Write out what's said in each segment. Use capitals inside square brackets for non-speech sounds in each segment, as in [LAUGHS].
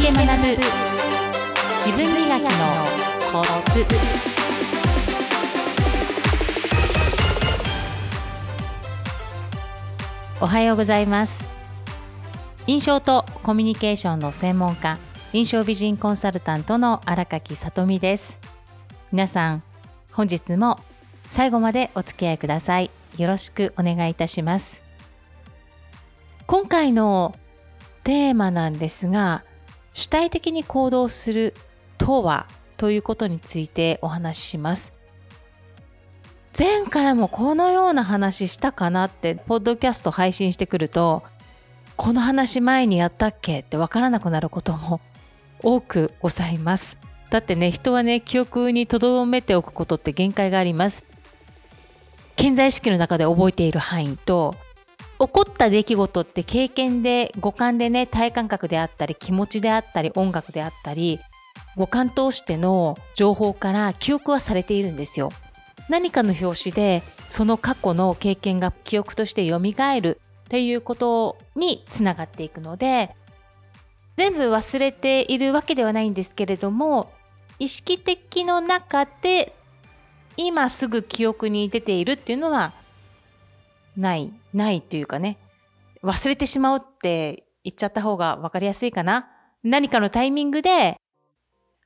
で学ぶ自分磨きのコツおはようございます印象とコミュニケーションの専門家印象美人コンサルタントの荒垣さとみです。皆さん本日も最後までお付き合いください。よろしくお願いいたします。今回のテーマなんですが主体的に行動するとはということについてお話しします。前回もこのような話したかなってポッドキャスト配信してくるとこの話前にやったっけってわからなくなることも多くございます。だってね人はね記憶に留めておくことって限界があります。健在意識の中で覚えている範囲と起こった出来事って経験で五感でね体感覚であったり気持ちであったり音楽であったり五感通しての情報から記憶はされているんですよ。何かの表紙でその過去の経験が記憶として蘇るっていうことにつながっていくので全部忘れているわけではないんですけれども意識的の中で今すぐ記憶に出ているっていうのはない、ないっていうかね、忘れてしまうって言っちゃった方が分かりやすいかな。何かのタイミングで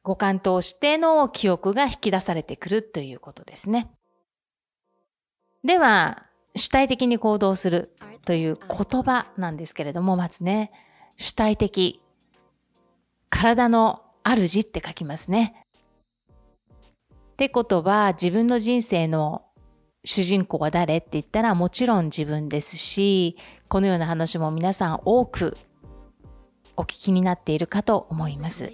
五感通しての記憶が引き出されてくるということですね。では、主体的に行動するという言葉なんですけれども、まずね、主体的、体の主って書きますね。ってことは、自分の人生の主人公は誰って言ったらもちろん自分ですし、このような話も皆さん多くお聞きになっているかと思います。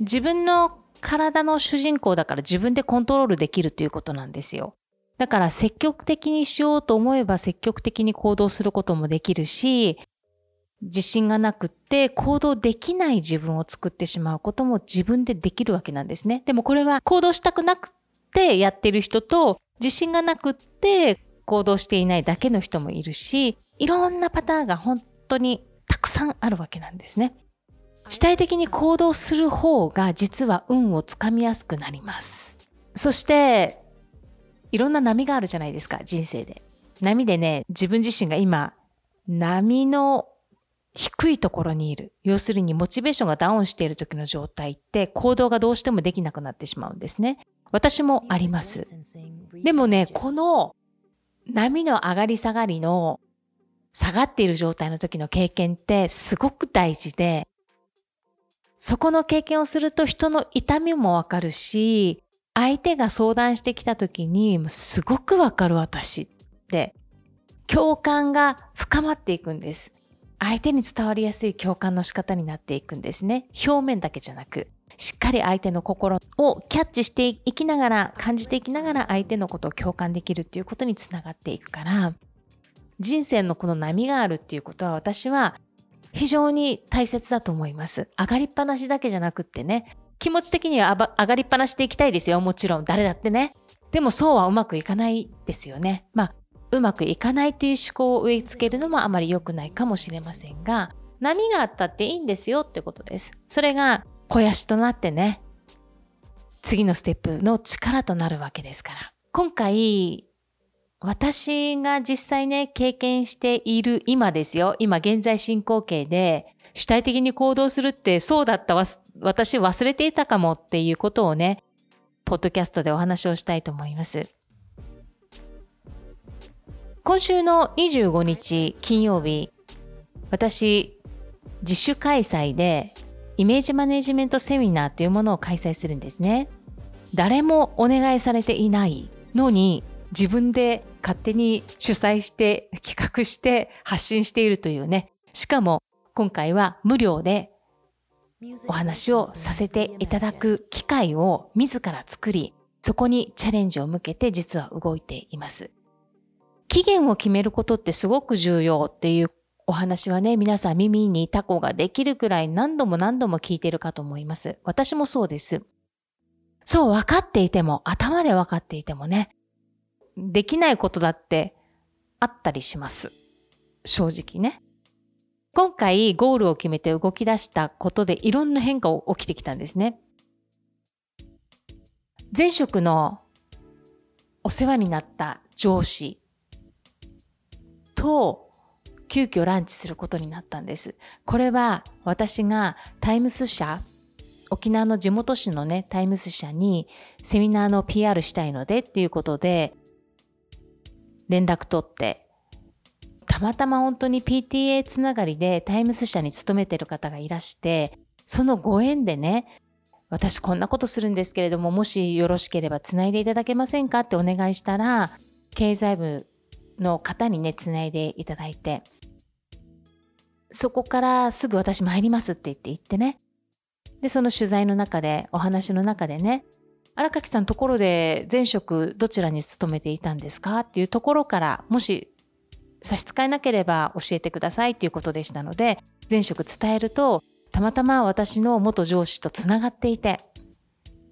自分の体の主人公だから自分でコントロールできるということなんですよ。だから積極的にしようと思えば積極的に行動することもできるし、自信がなくって行動できない自分を作ってしまうことも自分でできるわけなんですね。でもこれは行動したくなくってやってる人と自信がなくって行動していないだけの人もいるし、いろんなパターンが本当にたくさんあるわけなんですね。主体的に行動する方が実は運をつかみやすくなります。そして、いろんな波があるじゃないですか、人生で。波でね、自分自身が今、波の低いところにいる。要するにモチベーションがダウンしている時の状態って行動がどうしてもできなくなってしまうんですね。私もあります。でもね、この波の上がり下がりの下がっている状態の時の経験ってすごく大事で、そこの経験をすると人の痛みもわかるし、相手が相談してきた時にすごくわかる私って共感が深まっていくんです。相手に伝わりやすい共感の仕方になっていくんですね。表面だけじゃなく。しっかり相手の心をキャッチしていきながら、感じていきながら相手のことを共感できるっていうことにつながっていくから、人生のこの波があるっていうことは私は非常に大切だと思います。上がりっぱなしだけじゃなくってね、気持ち的には上がりっぱなしでいきたいですよ。もちろん誰だってね。でもそうはうまくいかないですよね。まあ、うまくいかないという思考を植え付けるのもあまり良くないかもしれませんが、波があったっていいんですよってことです。それが肥やしとなってね、次のステップの力となるわけですから。今回、私が実際ね、経験している今ですよ。今現在進行形で主体的に行動するってそうだったわ、私忘れていたかもっていうことをね、ポッドキャストでお話をしたいと思います。今週の25日金曜日、私、自主開催でイメージマネジメントセミナーというものを開催するんですね。誰もお願いされていないのに自分で勝手に主催して企画して発信しているというね。しかも今回は無料でお話をさせていただく機会を自ら作り、そこにチャレンジを向けて実は動いています。期限を決めることってすごく重要っていうお話はね、皆さん耳にタコができるくらい何度も何度も聞いてるかと思います。私もそうです。そう、分かっていても、頭で分かっていてもね、できないことだってあったりします。正直ね。今回ゴールを決めて動き出したことでいろんな変化を起きてきたんですね。前職のお世話になった上司と急遽ランチすることになったんです。これは私がタイムス社、沖縄の地元紙のね、タイムス社にセミナーの PR したいのでっていうことで連絡取って、たまたま本当に PTA つながりでタイムス社に勤めてる方がいらして、そのご縁でね、私こんなことするんですけれども、もしよろしければつないでいただけませんかってお願いしたら、経済部の方にね、つないでいただいて、そこからすぐ私参りますって言って言ってね。で、その取材の中で、お話の中でね、荒垣さんところで前職どちらに勤めていたんですかっていうところから、もし差し支えなければ教えてくださいっていうことでしたので、前職伝えると、たまたま私の元上司とつながっていて、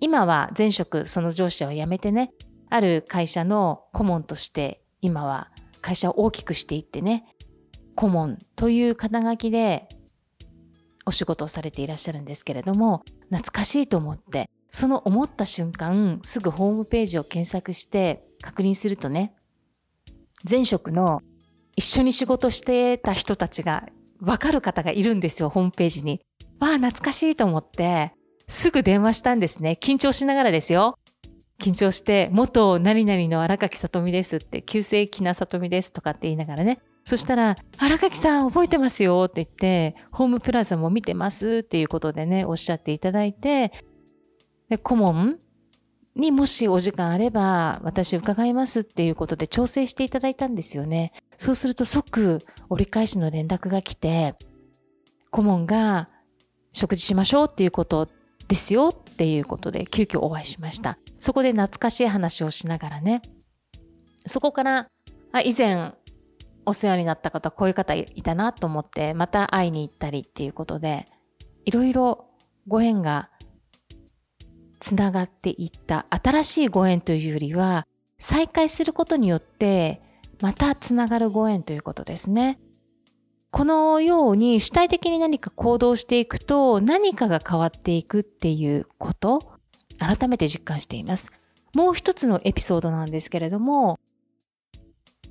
今は前職その上司は辞めてね、ある会社の顧問として今は会社を大きくしていってね、顧問という肩書きでお仕事をされていらっしゃるんですけれども、懐かしいと思って、その思った瞬間、すぐホームページを検索して確認するとね、前職の一緒に仕事してた人たちがわかる方がいるんですよ、ホームページに。わあ、懐かしいと思って、すぐ電話したんですね。緊張しながらですよ。緊張して、元何々の荒垣さとみですって、旧世紀なさとみですとかって言いながらね。そしたら、荒垣さん覚えてますよって言って、ホームプラザも見てますっていうことでね、おっしゃっていただいて、で顧問にもしお時間あれば、私伺いますっていうことで調整していただいたんですよね。そうすると即折り返しの連絡が来て、顧問が食事しましょうっていうことですよっていうことで急遽お会いしました。そこで懐かしい話をしながらね、そこから、あ以前お世話になった方、こういう方いたなと思って、また会いに行ったりっていうことで、いろいろご縁がつながっていった、新しいご縁というよりは、再会することによって、またつながるご縁ということですね。このように主体的に何か行動していくと何かが変わっていくっていうこと改めて実感しています。もう一つのエピソードなんですけれども、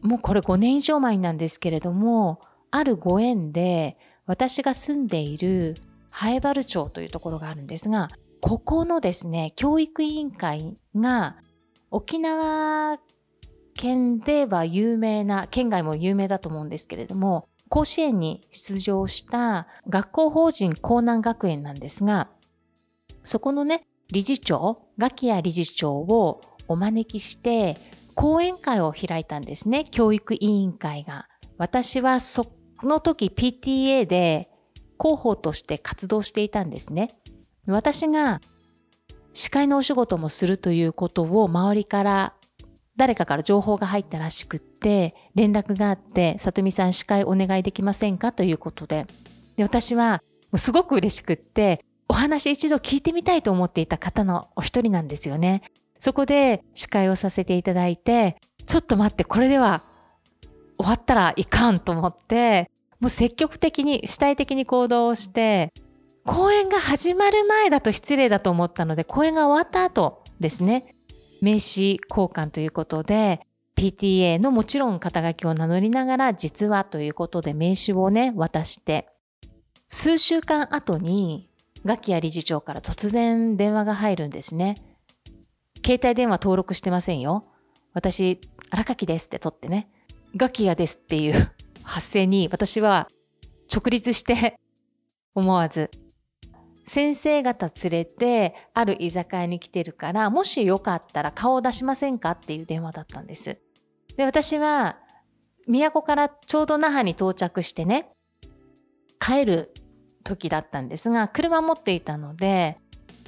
もうこれ5年以上前なんですけれども、あるご縁で私が住んでいるハエバル町というところがあるんですが、ここのですね、教育委員会が沖縄県では有名な、県外も有名だと思うんですけれども、甲子園に出場した学校法人江南学園なんですが、そこのね、理事長、ガキヤ理事長をお招きして、講演会を開いたんですね、教育委員会が。私はその時 PTA で広報として活動していたんですね。私が司会のお仕事もするということを周りから誰かから情報が入ったらしくって連絡があって「さとみさん司会お願いできませんか?」ということでで私はすごく嬉しくってお話一度聞いてみたいと思っていた方のお一人なんですよね。そこで司会をさせていただいてちょっと待ってこれでは終わったらいかんと思ってもう積極的に主体的に行動をして公演が始まる前だと失礼だと思ったので公演が終わった後ですね名刺交換ということで、PTA のもちろん肩書きを名乗りながら、実はということで名刺をね、渡して、数週間後に、ガキヤ理事長から突然電話が入るんですね。携帯電話登録してませんよ。私、荒垣ですって取ってね。ガキヤですっていう [LAUGHS] 発声に私は直立して [LAUGHS] 思わず先生方連れてある居酒屋に来てるからもしよかったら顔を出しませんかっていう電話だったんです。で私は都からちょうど那覇に到着してね帰る時だったんですが車持っていたので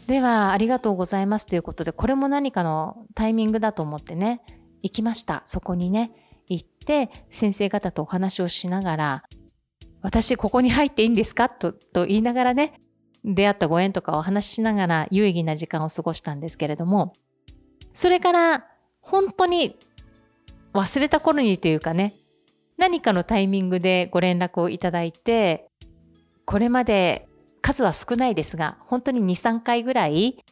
ではありがとうございますということでこれも何かのタイミングだと思ってね行きました。そこにね行って先生方とお話をしながら私ここに入っていいんですか？とと言いながらね出会ったご縁とかお話ししながら有意義な時間を過ごしたんですけれども、それから本当に忘れた頃にというかね、何かのタイミングでご連絡をいただいて、これまで数は少ないですが、本当に2、3回ぐらい、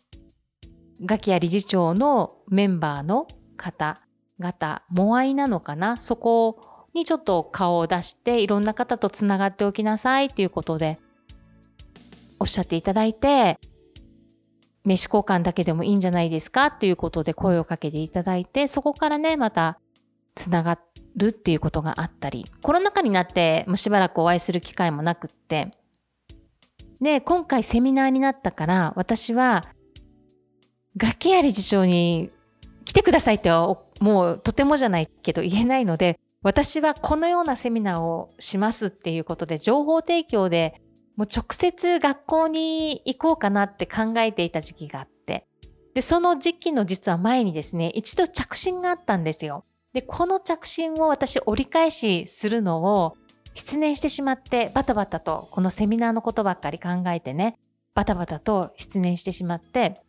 ガキや理事長のメンバーの方々、モアイなのかな？そこにちょっと顔を出して、いろんな方とつながっておきなさいっていうことで、おっしゃっていただいて、名刺交換だけでもいいんじゃないですか？っていうことで声をかけていただいて、そこからね、またつながるっていうことがあったり、コロナ禍になってもうしばらくお会いする機会もなくって、で、今回セミナーになったから、私は、崖や理事長に来てくださいってはもうとてもじゃないけど言えないので、私はこのようなセミナーをしますっていうことで、情報提供でもう直接学校に行こうかなって考えていた時期があって、で、その時期の実は前にですね、一度着信があったんですよ。で、この着信を私折り返しするのを失念してしまって、バタバタとこのセミナーのことばっかり考えてね、バタバタと失念してしまって、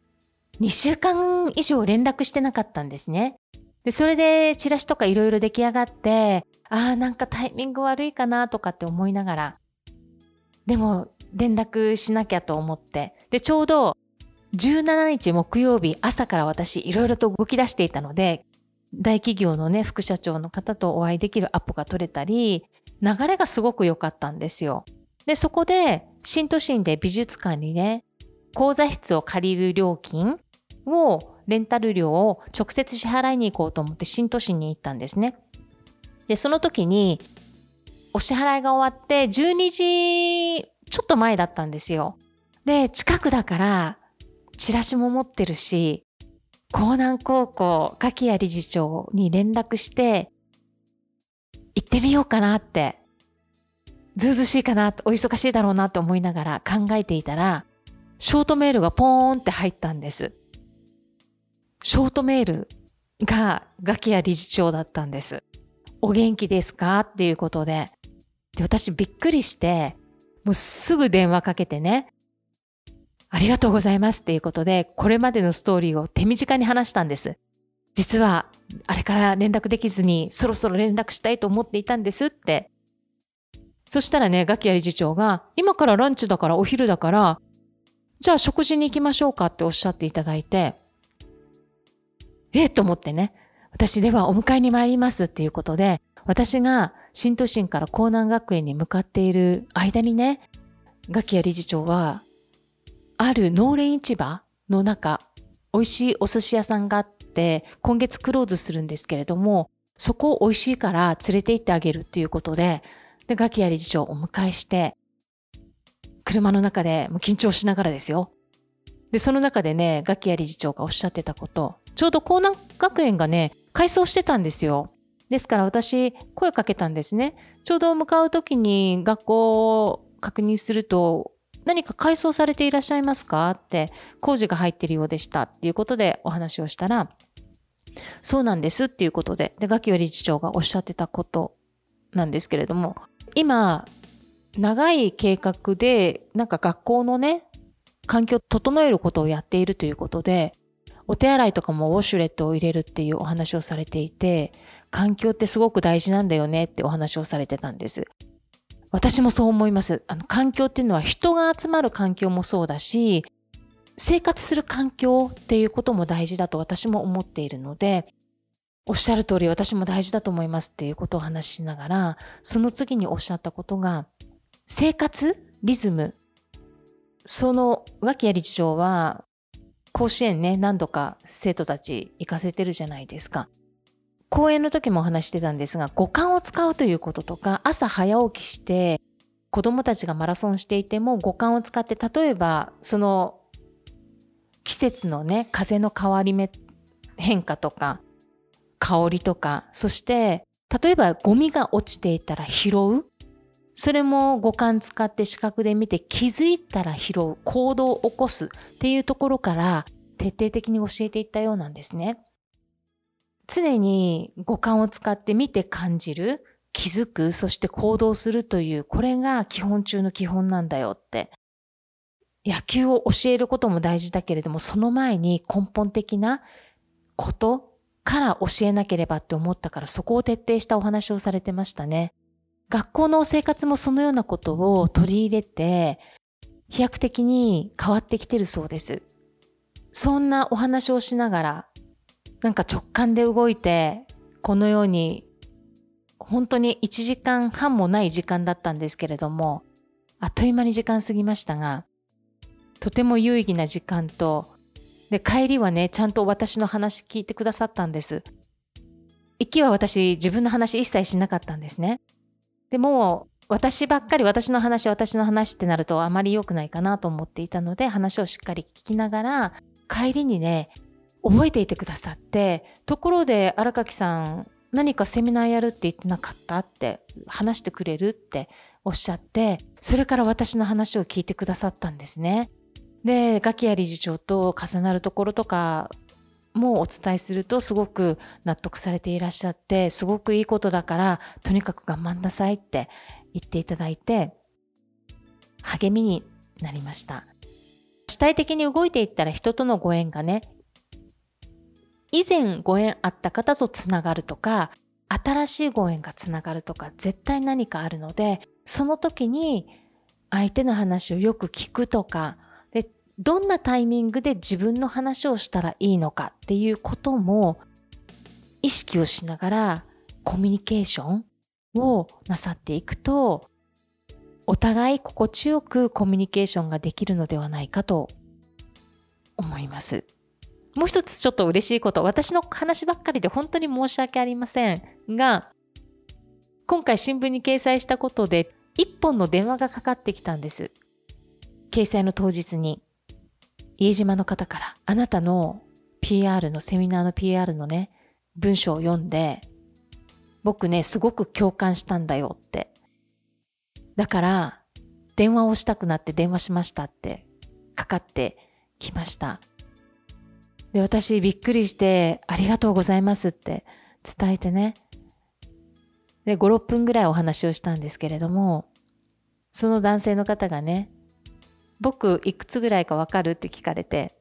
2週間以上連絡してなかったんですね。で、それでチラシとかいろいろ出来上がって、ああ、なんかタイミング悪いかなとかって思いながら、でも連絡しなきゃと思って。で、ちょうど17日木曜日朝から私いろいろと動き出していたので、大企業のね、副社長の方とお会いできるアポが取れたり、流れがすごく良かったんですよ。で、そこで、新都心で美術館にね、講座室を借りる料金を、レンタル料を直接支払いに行こうと思って新都心に行ったんですね。で、その時に、お支払いが終わって12時ちょっと前だったんですよ。で、近くだから、チラシも持ってるし、江南高校、柿谷理事長に連絡して、行ってみようかなって、ずうずしいかな、お忙しいだろうなって思いながら考えていたら、ショートメールがポーンって入ったんです。ショートメールがガキヤ理事長だったんです。お元気ですかっていうことで。で、私びっくりして、もうすぐ電話かけてね、ありがとうございますっていうことで、これまでのストーリーを手短に話したんです。実は、あれから連絡できずに、そろそろ連絡したいと思っていたんですって。そしたらね、ガキヤ理事長が、今からランチだからお昼だから、じゃあ食事に行きましょうかっておっしゃっていただいて、えっと思ってね、私ではお迎えに参りますっていうことで、私が新都心から江南学園に向かっている間にね、ガキヤ理事長は、ある農連市場の中、美味しいお寿司屋さんがあって、今月クローズするんですけれども、そこを美味しいから連れて行ってあげるっていうことで、で、ガキヤ理事長をお迎えして、車の中でもう緊張しながらですよ。で、その中でね、ガキヤ理事長がおっしゃってたこと、ちょうど江南学園がね、改装してたんですよ。ですから私、声かけたんですね。ちょうど向かう時に学校を確認すると、何か改装されていらっしゃいますかって工事が入ってるようでしたっていうことでお話をしたら、そうなんですっていうことで、で、学級理事長がおっしゃってたことなんですけれども、今、長い計画で、なんか学校のね、環境を整えることをやっているということで、お手洗いとかもウォシュレットを入れるっていうお話をされていて、環境ってすごく大事なんだよねってお話をされてたんです。私もそう思います。あの環境っていうのは人が集まる環境もそうだし、生活する環境っていうことも大事だと私も思っているので、おっしゃる通り私も大事だと思いますっていうことを話しながら、その次におっしゃったことが、生活リズム。その脇谷理事長は、甲子園ね、何度か生徒たち行かせてるじゃないですか。講演の時もお話してたんですが、五感を使うということとか、朝早起きして、子供たちがマラソンしていても五感を使って、例えば、その季節のね、風の変わり目、変化とか、香りとか、そして、例えばゴミが落ちていたら拾う。それも五感使って視覚で見て気づいたら拾う、行動を起こすっていうところから徹底的に教えていったようなんですね。常に五感を使って見て感じる、気づく、そして行動するという、これが基本中の基本なんだよって。野球を教えることも大事だけれども、その前に根本的なこと、から教えなければって思ったからそこを徹底したお話をされてましたね。学校の生活もそのようなことを取り入れて飛躍的に変わってきてるそうです。そんなお話をしながらなんか直感で動いてこのように本当に1時間半もない時間だったんですけれどもあっという間に時間過ぎましたがとても有意義な時間と。で帰りはねちゃんと私の話聞いてくださったんです。行きは私自分の話一切しなかったんですね。でも私ばっかり私の話私の話ってなるとあまり良くないかなと思っていたので話をしっかり聞きながら帰りにね覚えていてくださってところで荒垣さん何かセミナーやるって言ってなかったって話してくれるっておっしゃってそれから私の話を聞いてくださったんですね。でガキヤ理事長と重なるところとかもお伝えするとすごく納得されていらっしゃってすごくいいことだからとにかく頑張んなさいって言っていただいて励みになりました。主体的に動いていったら人とのご縁がね以前ご縁あった方とつながるとか新しいご縁がつながるとか絶対何かあるのでその時に相手の話をよく聞くとかどんなタイミングで自分の話をしたらいいのかっていうことも意識をしながらコミュニケーションをなさっていくとお互い心地よくコミュニケーションができるのではないかと思います。もう一つちょっと嬉しいこと、私の話ばっかりで本当に申し訳ありませんが、今回新聞に掲載したことで一本の電話がかかってきたんです。掲載の当日に、家島の方から、あなたの PR の、セミナーの PR のね、文章を読んで、僕ね、すごく共感したんだよって。だから、電話をしたくなって電話しましたってかかってきました。で、私びっくりして、ありがとうございますって伝えてね。で、5、6分ぐらいお話をしたんですけれども、その男性の方がね、僕いくつぐらいかわかるって聞かれて、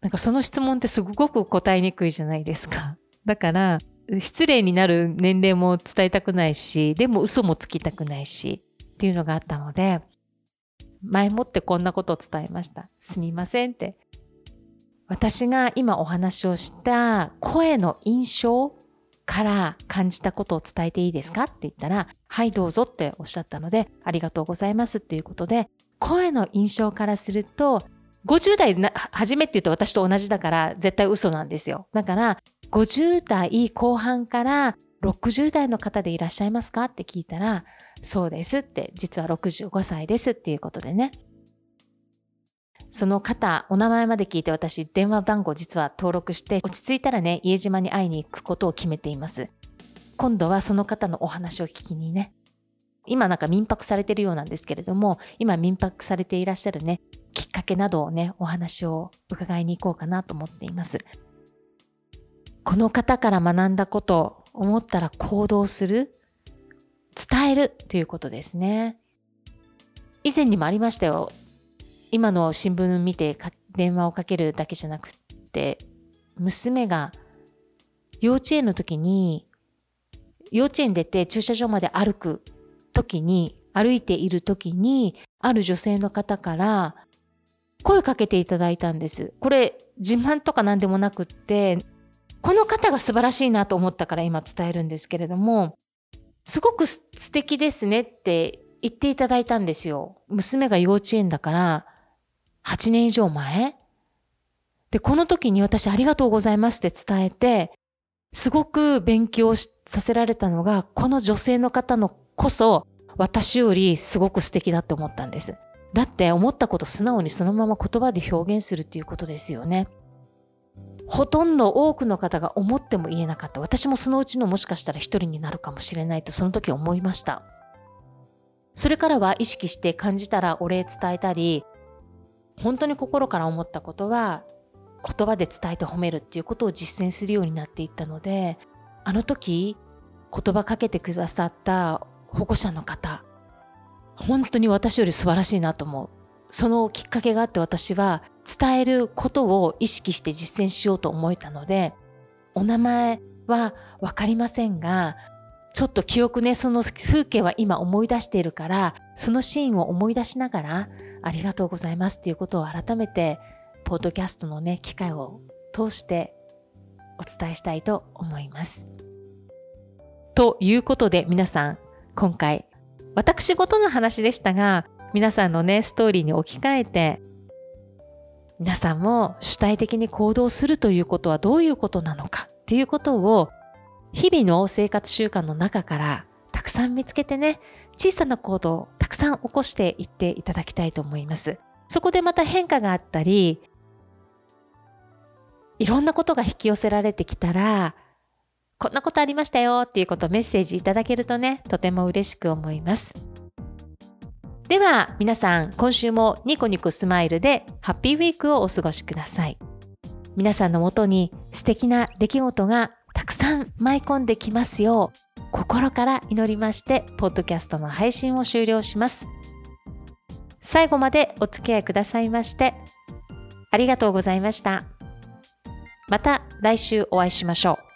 なんかその質問ってすごく答えにくいじゃないですか。[LAUGHS] だから、失礼になる年齢も伝えたくないし、でも嘘もつきたくないし、っていうのがあったので、前もってこんなことを伝えました。すみませんって。私が今お話をした声の印象から感じたことを伝えていいですかって言ったら、はいどうぞっておっしゃったので、ありがとうございますっていうことで、声の印象からすると、50代初めって言うと私と同じだから絶対嘘なんですよ。だから50代後半から60代の方でいらっしゃいますかって聞いたら、そうですって、実は65歳ですっていうことでね。その方、お名前まで聞いて私、電話番号実は登録して、落ち着いたらね、家島に会いに行くことを決めています。今度はその方のお話を聞きにね、今なんか民泊されてるようなんですけれども、今民泊されていらっしゃるね、きっかけなどをね、お話を伺いに行こうかなと思っています。この方から学んだこと、思ったら行動する、伝えるということですね。以前にもありましたよ。今の新聞見て電話をかけるだけじゃなくって娘が幼稚園の時に幼稚園出て駐車場まで歩く時に歩いている時にある女性の方から声かけていただいたんです。これ自慢とか何でもなくってこの方が素晴らしいなと思ったから今伝えるんですけれどもすごく素敵ですねって言っていただいたんですよ。娘が幼稚園だから8年以上前で、この時に私ありがとうございますって伝えて、すごく勉強させられたのが、この女性の方のこそ私よりすごく素敵だって思ったんです。だって思ったこと素直にそのまま言葉で表現するっていうことですよね。ほとんど多くの方が思っても言えなかった。私もそのうちのもしかしたら一人になるかもしれないとその時思いました。それからは意識して感じたらお礼伝えたり、本当に心から思ったことは言葉で伝えて褒めるっていうことを実践するようになっていったのであの時言葉かけてくださった保護者の方本当に私より素晴らしいなと思う。そのきっかけがあって私は伝えることを意識して実践しようと思えたのでお名前はわかりませんが、ちょっと記憶ね、その風景は今思い出しているから、そのシーンを思い出しながら、ありがとうございますっていうことを改めて、ポッドキャストのね、機会を通してお伝えしたいと思います。ということで皆さん、今回、私事の話でしたが、皆さんのね、ストーリーに置き換えて、皆さんも主体的に行動するということはどういうことなのかっていうことを日々の生活習慣の中からたくさん見つけてね、小さな行動をたくさん起こしていっていただきたいと思います。そこでまた変化があったり、いろんなことが引き寄せられてきたら、こんなことありましたよっていうことをメッセージいただけるとね、とても嬉しく思います。では皆さん、今週もニコニコスマイルでハッピーウィークをお過ごしください。皆さんのもとに素敵な出来事がたくさん舞い込んできますよう心から祈りましてポッドキャストの配信を終了します最後までお付き合いくださいましてありがとうございましたまた来週お会いしましょう。